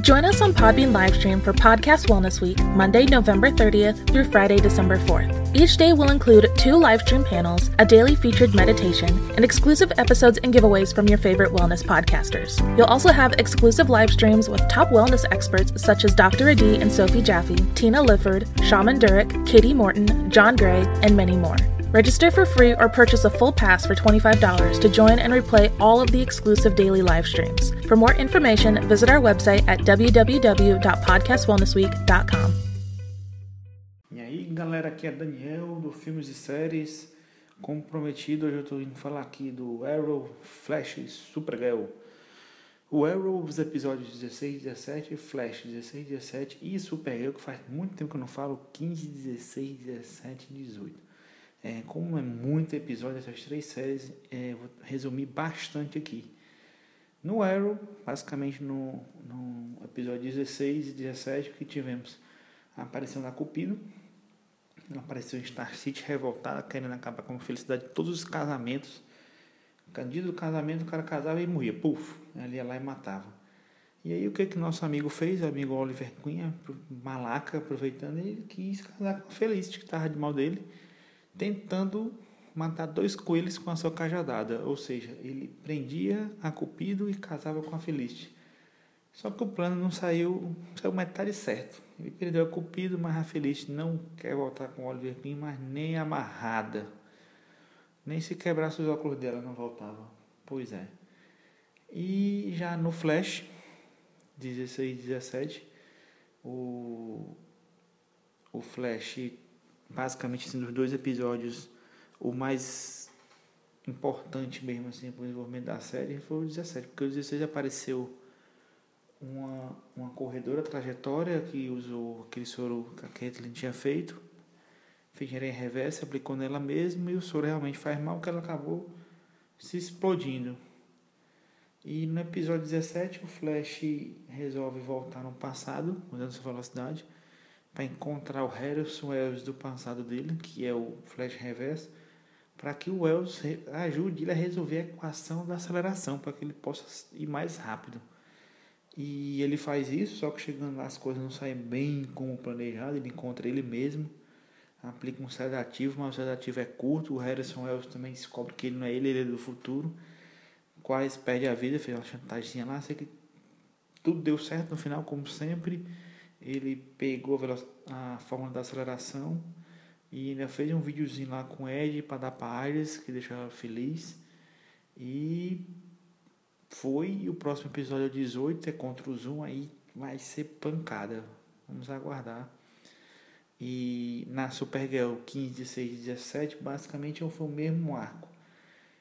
Join us on Podbean Livestream for Podcast Wellness Week, Monday, November 30th through Friday, December 4th. Each day will include two livestream panels, a daily featured meditation, and exclusive episodes and giveaways from your favorite wellness podcasters. You'll also have exclusive live streams with top wellness experts such as Dr. Adi and Sophie Jaffe, Tina Lifford, Shaman Durek, Katie Morton, John Gray, and many more. Register for free or purchase a full pass for $25 to join and replay all of the exclusive daily live streams. For more information, visit our website at www.podcastwellnessweek.com. E aí, galera, aqui é Daniel do Filmes e Séries. Como prometido, hoje eu estou indo falar aqui do Arrow, Flash e Supergirl. O Arrow, os episódios 16, 17, Flash 16, 17 e Supergirl, que faz muito tempo que eu não falo, 15, 16, 17 e 18. É, como é muito episódio essas três séries, é, vou resumir bastante aqui. No Arrow, basicamente no, no episódio 16 e 17, que tivemos a aparição da Cupido, ela apareceu em Star City revoltada, querendo acabar com a felicidade de todos os casamentos. Dia do casamento, o cara casava e morria. Puf, ele ia lá e matava. E aí o que que nosso amigo fez, o amigo Oliver Cunha, malaca, aproveitando, ele quis casar com a Felicity, que estava de mal dele tentando matar dois coelhos com a sua cajadada, ou seja, ele prendia a Cupido e casava com a Felicity. Só que o plano não saiu, saiu metade certo. Ele perdeu a Cupido, mas a Felicity não quer voltar com o Oliver Queen, mas nem amarrada. Nem se quebrasse os óculos dela não voltava. Pois é. E já no Flash, 16 e 17, o, o Flash basicamente assim, dos dois episódios, o mais importante mesmo assim para o desenvolvimento da série foi o 17, porque o 16 apareceu uma, uma corredora trajetória que usou aquele soro que a Kathleen tinha feito, fez em reversa, aplicou nela mesma e o soro realmente faz mal, que ela acabou se explodindo. E no episódio 17, o Flash resolve voltar no passado, mudando sua velocidade, para encontrar o Harrison Wells do passado dele, que é o Flash Reverse, para que o Wells ajude ele a resolver a equação da aceleração, para que ele possa ir mais rápido. E ele faz isso, só que chegando lá as coisas não saem bem como planejado, ele encontra ele mesmo, aplica um sedativo, mas o sedativo é curto, o Harrison Wells também descobre que ele não é ele, ele é do futuro, quase perde a vida, fez uma chantagem lá, sei que tudo deu certo no final, como sempre, ele pegou a, a fórmula da aceleração e ainda fez um videozinho lá com o Ed para dar para que deixou ela feliz. E foi. E o próximo episódio é 18, é contra o Zoom, aí vai ser pancada. Vamos aguardar. E na Supergirl 15, 16 e 17, basicamente foi o mesmo arco.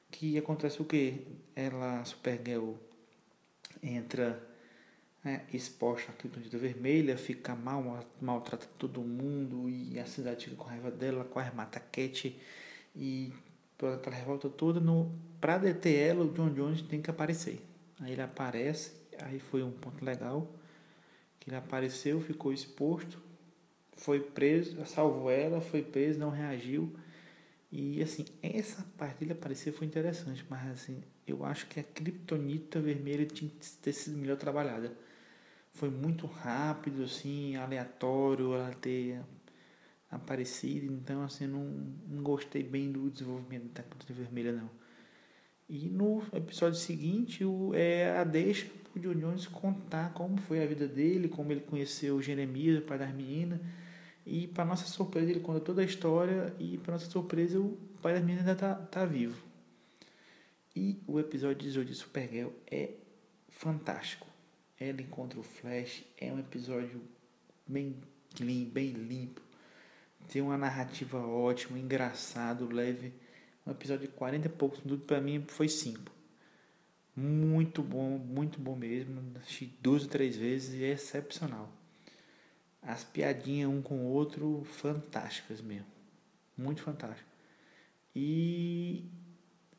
Que acontece o que? Ela, Supergirl, entra né, exposta à criptonita vermelha, fica mal, maltrata todo mundo e a cidade fica com raiva dela, quase mata Cat e toda aquela revolta toda. No, pra deter ela, o John Jones tem que aparecer. Aí ele aparece, aí foi um ponto legal, que ele apareceu, ficou exposto, foi preso, salvou ela, foi preso, não reagiu. E assim, essa parte dele aparecer foi interessante, mas assim, eu acho que a criptonita vermelha tinha que ter sido melhor trabalhada foi muito rápido, assim, aleatório ela ter aparecido, então assim, não, não gostei bem do desenvolvimento da Capitã Vermelha não. E no episódio seguinte o, é a deixa o John Jones contar como foi a vida dele, como ele conheceu Jeremias, o pai das meninas, e para nossa surpresa ele conta toda a história e para nossa surpresa o pai das meninas ainda tá, tá vivo. E o episódio 18 de Supergirl é fantástico ela encontra o Flash. É um episódio bem clean, bem limpo. Tem uma narrativa ótima, engraçado, leve. Um episódio de 40 e poucos minutos, para mim foi 5. Muito bom, muito bom mesmo. Assisti duas ou três vezes e é excepcional. As piadinhas um com o outro, fantásticas mesmo. Muito fantástico. E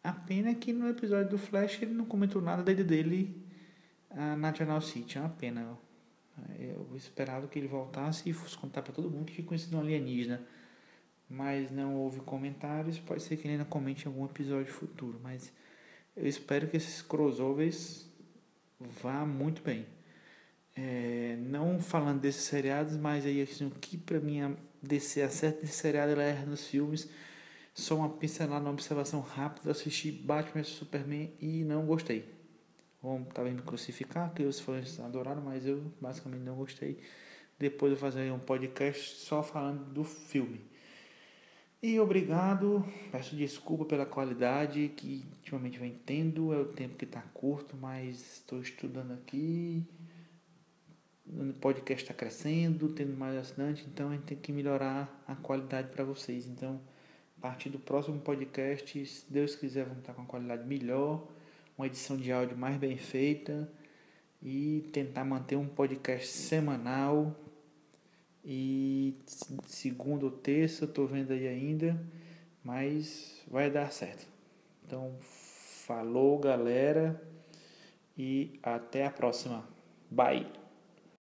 a pena é que no episódio do Flash ele não comentou nada dele, dele a National City. É uma pena. Eu esperava que ele voltasse e fosse contar para todo mundo que tinha conhecido um alienígena. Mas não houve comentários. Pode ser que ele ainda comente em algum episódio futuro. Mas eu espero que esses crossovers vá muito bem. É, não falando desses seriados, mas aí assim, o que pra mim DC acerta desse seriado ela erra nos filmes. Só uma pincelada, uma observação rápida, assisti Batman vs Superman e não gostei. Vão talvez me crucificar, que os fãs adoraram, mas eu basicamente não gostei. Depois eu fazer um podcast só falando do filme. E obrigado, peço desculpa pela qualidade que ultimamente eu entendo, é o tempo que está curto, mas estou estudando aqui, o podcast está crescendo, tendo mais assinantes, então a gente tem que melhorar a qualidade para vocês. Então, a partir do próximo podcast, se Deus quiser, vamos estar com uma qualidade melhor, uma edição de áudio mais bem feita e tentar manter um podcast semanal e segunda ou terça, estou vendo aí ainda, mas vai dar certo. Então, falou galera e até a próxima. Bye!